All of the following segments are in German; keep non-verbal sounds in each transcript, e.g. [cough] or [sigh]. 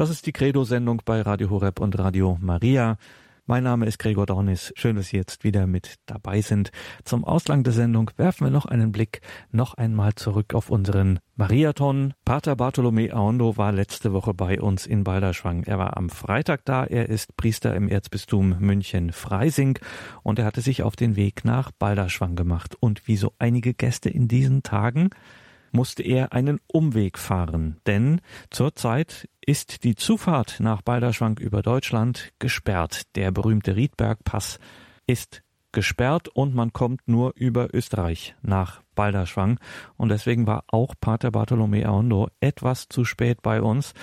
Das ist die Credo-Sendung bei Radio Horeb und Radio Maria. Mein Name ist Gregor Dornis. Schön, dass Sie jetzt wieder mit dabei sind. Zum Auslang der Sendung werfen wir noch einen Blick noch einmal zurück auf unseren Mariathon. Pater Bartolomé Aondo war letzte Woche bei uns in Balderschwang. Er war am Freitag da. Er ist Priester im Erzbistum München-Freising und er hatte sich auf den Weg nach Balderschwang gemacht. Und wie so einige Gäste in diesen Tagen musste er einen Umweg fahren, denn zurzeit ist die Zufahrt nach Balderschwank über Deutschland gesperrt. Der berühmte Riedbergpass ist gesperrt und man kommt nur über Österreich nach Balderschwang. Und deswegen war auch Pater Bartolomé Aondo etwas zu spät bei uns.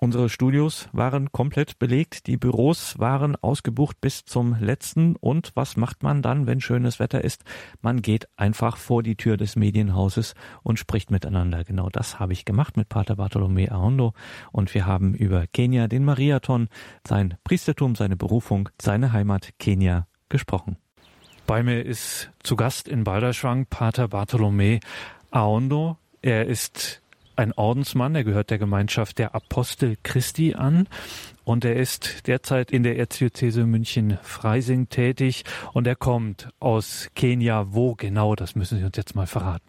Unsere Studios waren komplett belegt, die Büros waren ausgebucht bis zum letzten. Und was macht man dann, wenn schönes Wetter ist? Man geht einfach vor die Tür des Medienhauses und spricht miteinander. Genau das habe ich gemacht mit Pater Bartolomé Ahondo. Und wir haben über Kenia, den Mariathon, sein Priestertum, seine Berufung, seine Heimat Kenia gesprochen. Bei mir ist zu Gast in Balderschwang Pater Bartolomé Aondo. Er ist ein Ordensmann, er gehört der Gemeinschaft der Apostel Christi an und er ist derzeit in der Erzdiözese München-Freising tätig und er kommt aus Kenia. Wo genau, das müssen Sie uns jetzt mal verraten.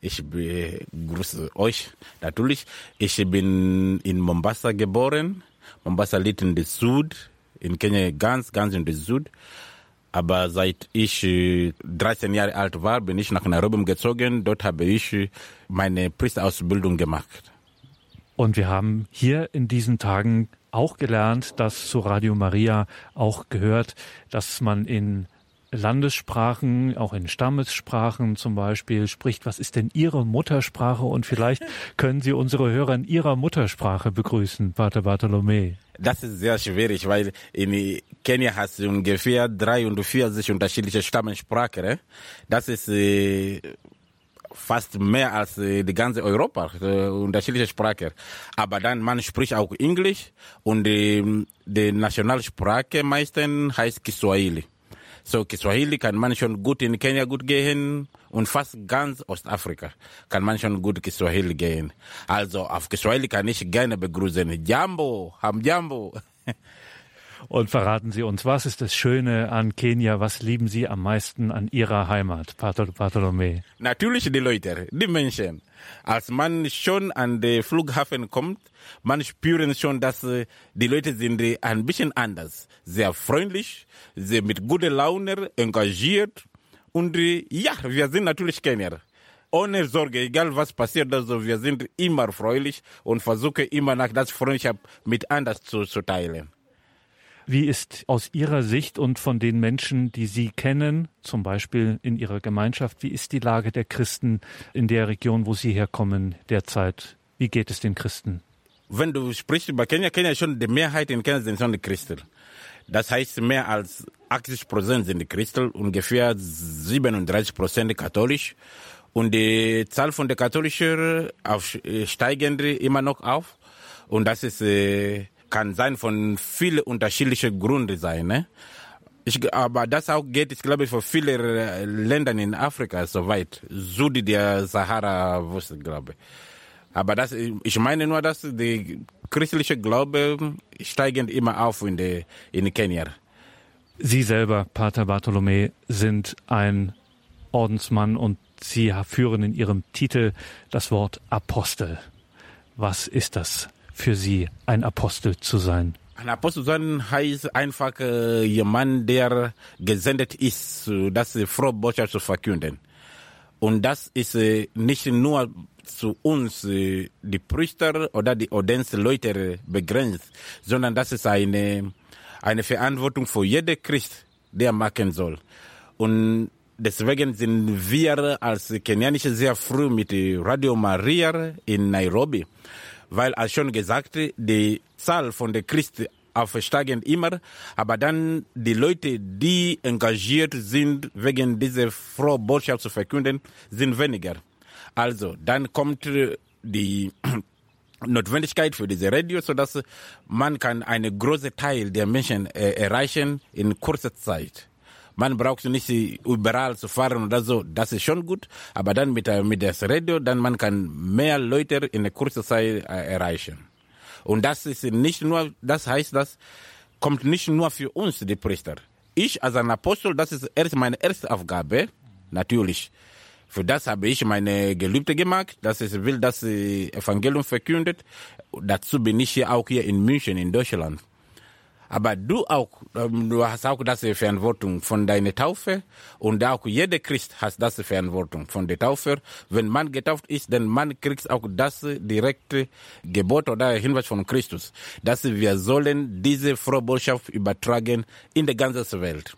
Ich begrüße euch natürlich. Ich bin in Mombasa geboren. Mombasa liegt in der Süd, in Kenia ganz, ganz in der Süd. Aber seit ich 13 äh, Jahre alt war, bin ich nach Nairobi gezogen. Dort habe ich äh, meine Priesterausbildung gemacht. Und wir haben hier in diesen Tagen auch gelernt, dass zu Radio Maria auch gehört, dass man in Landessprachen, auch in Stammessprachen zum Beispiel spricht. Was ist denn Ihre Muttersprache? Und vielleicht [laughs] können Sie unsere Hörer in Ihrer Muttersprache begrüßen, Pater Bartolomé. Das ist sehr schwierig, weil in Kenia hast du ungefähr 43 unterschiedliche Stammensprachen. Ne? Das ist äh, fast mehr als äh, die ganze Europa, äh, unterschiedliche Sprachen. Aber dann, man spricht auch Englisch und die, die Nationalsprache meistens heißt Kiswahili. So Kiswahili kann man schon gut in Kenia gut gehen und fast ganz Ostafrika kann man schon gut Kiswahili gehen. Also auf Kiswahili kann ich gerne begrüßen. Jambo, Hamjambo. [laughs] Und verraten Sie uns, was ist das Schöne an Kenia? Was lieben Sie am meisten an Ihrer Heimat, Pater Bartolomé? Natürlich die Leute, die Menschen. Als man schon an den Flughafen kommt, man spürt schon, dass äh, die Leute sind äh, ein bisschen anders. Sehr freundlich, sehr mit guter Laune, engagiert. Und äh, ja, wir sind natürlich Kenier ohne Sorge, egal was passiert, also wir sind immer freundlich und versuchen immer nach das Freundschaft mit anders zu, zu teilen. Wie ist aus Ihrer Sicht und von den Menschen, die Sie kennen, zum Beispiel in Ihrer Gemeinschaft, wie ist die Lage der Christen in der Region, wo Sie herkommen derzeit? Wie geht es den Christen? Wenn du sprichst über Kenia, Kenia schon die Mehrheit in Kenia sind schon die Christen. Das heißt, mehr als 80 Prozent sind die Christen, ungefähr 37 Prozent katholisch. Und die Zahl von der katholischen steigend immer noch auf. Und das ist äh, kann sein von vielen unterschiedlichen Gründen sein. Ne? Ich, aber das auch geht, ich glaube, für viele äh, Länder in Afrika soweit. Süd der Sahara, glaube ich. Aber das, ich meine nur, dass die christliche Glaube steigend immer auf in, die, in Kenia. Sie selber, Pater Bartholomä, sind ein Ordensmann und Sie führen in Ihrem Titel das Wort Apostel. Was ist das? Für Sie, ein Apostel zu sein? Ein Apostel sein heißt einfach äh, jemand, der gesendet ist, das frohe Botschaft zu verkünden. Und das ist äh, nicht nur zu uns, äh, die Priester oder die Ordensleute begrenzt, sondern das ist eine, eine Verantwortung für jeden Christ, der machen soll. Und deswegen sind wir als Kenianische sehr früh mit Radio Maria in Nairobi weil als schon gesagt, die Zahl von den Christen aufsteigen immer, aber dann die Leute, die engagiert sind, wegen dieser frohen Botschaft zu verkünden, sind weniger. Also dann kommt die [clears throat] Notwendigkeit für diese Radio, so dass man kann einen großen Teil der Menschen äh, erreichen in kurzer Zeit. Man braucht nicht überall zu fahren oder so. Das ist schon gut. Aber dann mit, mit das Radio, dann man kann mehr Leute in kurzen Zeit äh, erreichen. Und das ist nicht nur, das heißt, das kommt nicht nur für uns, die Priester. Ich als ein Apostel, das ist erst meine erste Aufgabe, natürlich. Für das habe ich meine Gelübde gemacht, dass ich will, das Evangelium verkündet. Dazu bin ich hier auch hier in München, in Deutschland. Aber du auch, du hast auch das Verantwortung von deiner Taufe und auch jeder Christ hat das Verantwortung von der Taufe. Wenn man getauft ist, dann man kriegt auch das direkte Gebot oder Hinweis von Christus, dass wir sollen diese frohe Botschaft übertragen in der ganzen Welt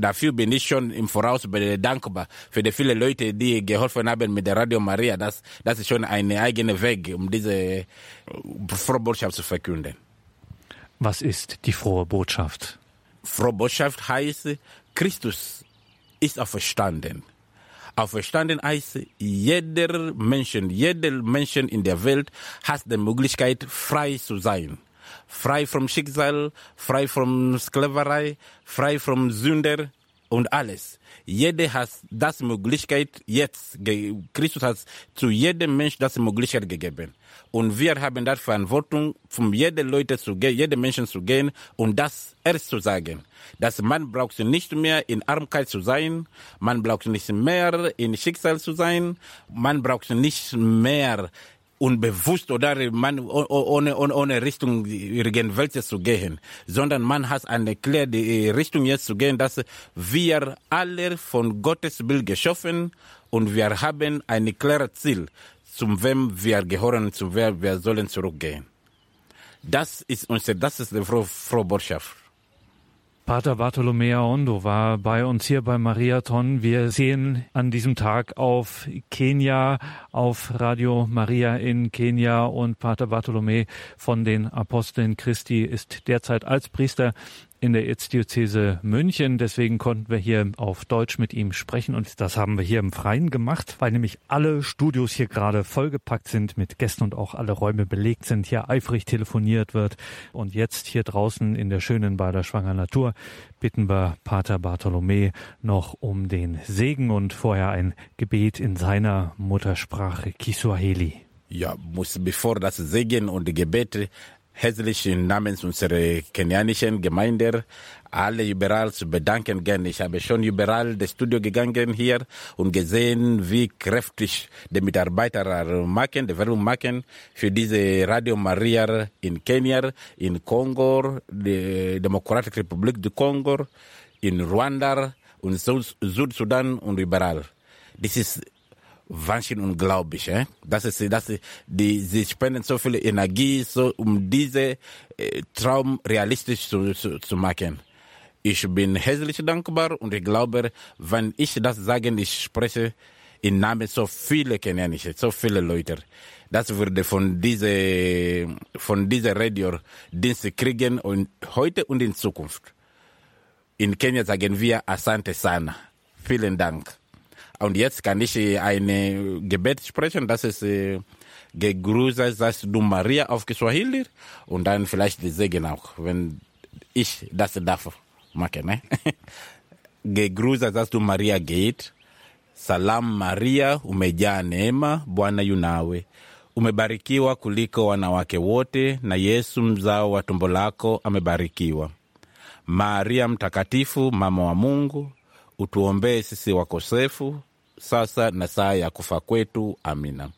dafür bin ich schon im Voraus dankbar für die vielen Leute, die geholfen haben mit der Radio Maria. Das, das ist schon ein eigener Weg, um diese frohe Botschaft zu verkünden. Was ist die frohe Botschaft? Frohe Botschaft heißt, Christus ist auferstanden. Auferstanden heißt, jeder Mensch, jeder Mensch in der Welt hat die Möglichkeit, frei zu sein. Frei vom Schicksal, frei von Sklaverei, frei vom Sünder und alles. Jeder hat das Möglichkeit jetzt. Christus hat zu jedem Mensch das Möglichkeit gegeben. Und wir haben das Verantwortung, von jedem Leute zu gehen, jedem Menschen zu gehen und das erst zu sagen. Dass man braucht nicht mehr in Armkeit zu sein, man braucht nicht mehr in Schicksal zu sein, man braucht nicht mehr unbewusst oder man ohne, ohne, ohne Richtung irgendwelche zu gehen, sondern man hat eine klare Richtung jetzt zu gehen, dass wir alle von Gottes Bild geschaffen und wir haben ein klares Ziel, zum wem wir gehören, zu wer wir sollen zurückgehen. Das ist unsere, das ist die frohe, frohe Botschaft. Pater Bartolomea Ondo war bei uns hier beim Mariathon. Wir sehen an diesem Tag auf Kenia, auf Radio Maria in Kenia und Pater Bartolome von den Aposteln Christi ist derzeit als Priester in der Erzdiözese München. Deswegen konnten wir hier auf Deutsch mit ihm sprechen und das haben wir hier im Freien gemacht, weil nämlich alle Studios hier gerade vollgepackt sind mit Gästen und auch alle Räume belegt sind, hier eifrig telefoniert wird. Und jetzt hier draußen in der schönen Bader Schwanger Natur bitten wir Pater Bartholomä noch um den Segen und vorher ein Gebet in seiner Muttersprache Kiswahili. Ja, muss bevor das Segen und Gebet herzlich namens unserer kenianischen Gemeinde alle überall zu bedanken gerne. Ich habe schon überall das Studio gegangen hier und gesehen, wie kräftig die Mitarbeiter machen, die Werbung machen für diese Radio Maria in Kenia, in Kongo, die Demokratische Republik du Kongo, in Ruanda und Südsudan und überall. Das ist Wahnsinn unglaublich. Eh? Das ist, das ist, die, sie spenden so viel Energie, so, um diese äh, Traum realistisch zu, zu, zu machen. Ich bin herzlich dankbar und ich glaube, wenn ich das sage, ich spreche im Namen so viele Kenianische, so viele Leute. Das würde von diese, von dieser Radio Dienste kriegen und heute und in Zukunft. In Kenia sagen wir Asante sana. Vielen Dank. Und jetzt kann ich ein Gebet sprechen, das ist äh, gegrüßt sagst du Maria auf Kiswahili und dann vielleicht die Segen auch, wenn ich das darf machen. Ne? [laughs] gegrüßt sagst du Maria geht. Salam Maria, umejaa neema, Bwana yunawe. Umebarikiwa kuliko wanawake wote, na Yesu mzao wa tumbo lako amebarikiwa. Maria Mtakatifu, mama wa Mungu, utuombee sisi wakosefu sasa na saa ya kufa kwetu. Amina.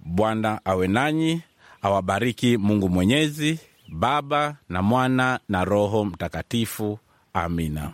Bwana awe nanyi, awabariki Mungu Mwenyezi, Baba na Mwana na Roho Mtakatifu. Amina.